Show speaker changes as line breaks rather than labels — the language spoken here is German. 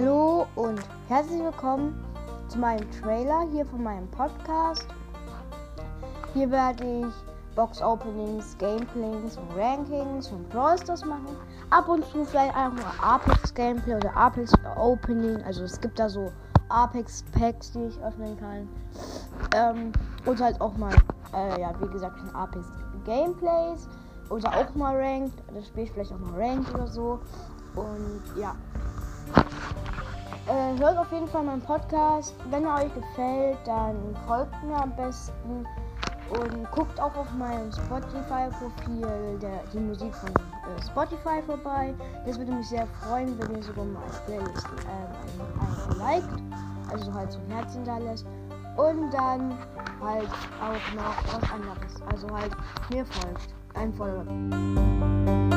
Hallo und herzlich willkommen zu meinem Trailer hier von meinem Podcast. Hier werde ich Box Openings, Gameplays und Rankings und Brawl Stars machen. Ab und zu vielleicht einfach nur Apex Gameplay oder Apex Opening. Also es gibt da so Apex Packs, die ich öffnen kann. Ähm, und halt auch mal, äh, ja, wie gesagt, Apex Gameplays oder auch mal Ranked. Das spiele ich vielleicht auch mal Ranked oder so. Und ja. Äh, hört auf jeden Fall meinen Podcast. Wenn er euch gefällt, dann folgt mir am besten. Und guckt auch auf meinem Spotify-Profil die Musik von äh, Spotify vorbei. Das würde mich sehr freuen, wenn ihr sogar mal als Playlist äh, ein liked. Also halt so ein Herz hinterlässt. Und dann halt auch noch was anderes. Also halt mir folgt. Ein Follower.